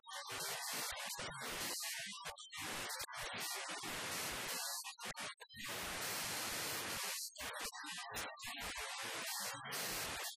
スタートです。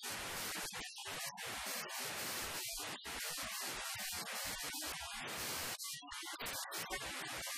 Thank you.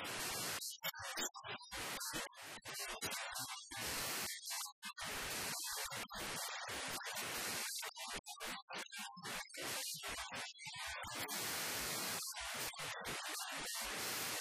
え?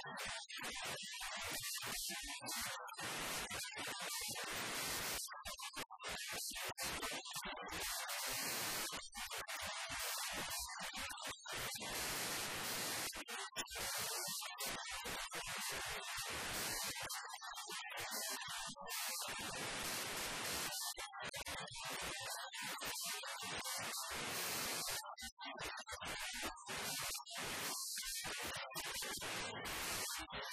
Thank you.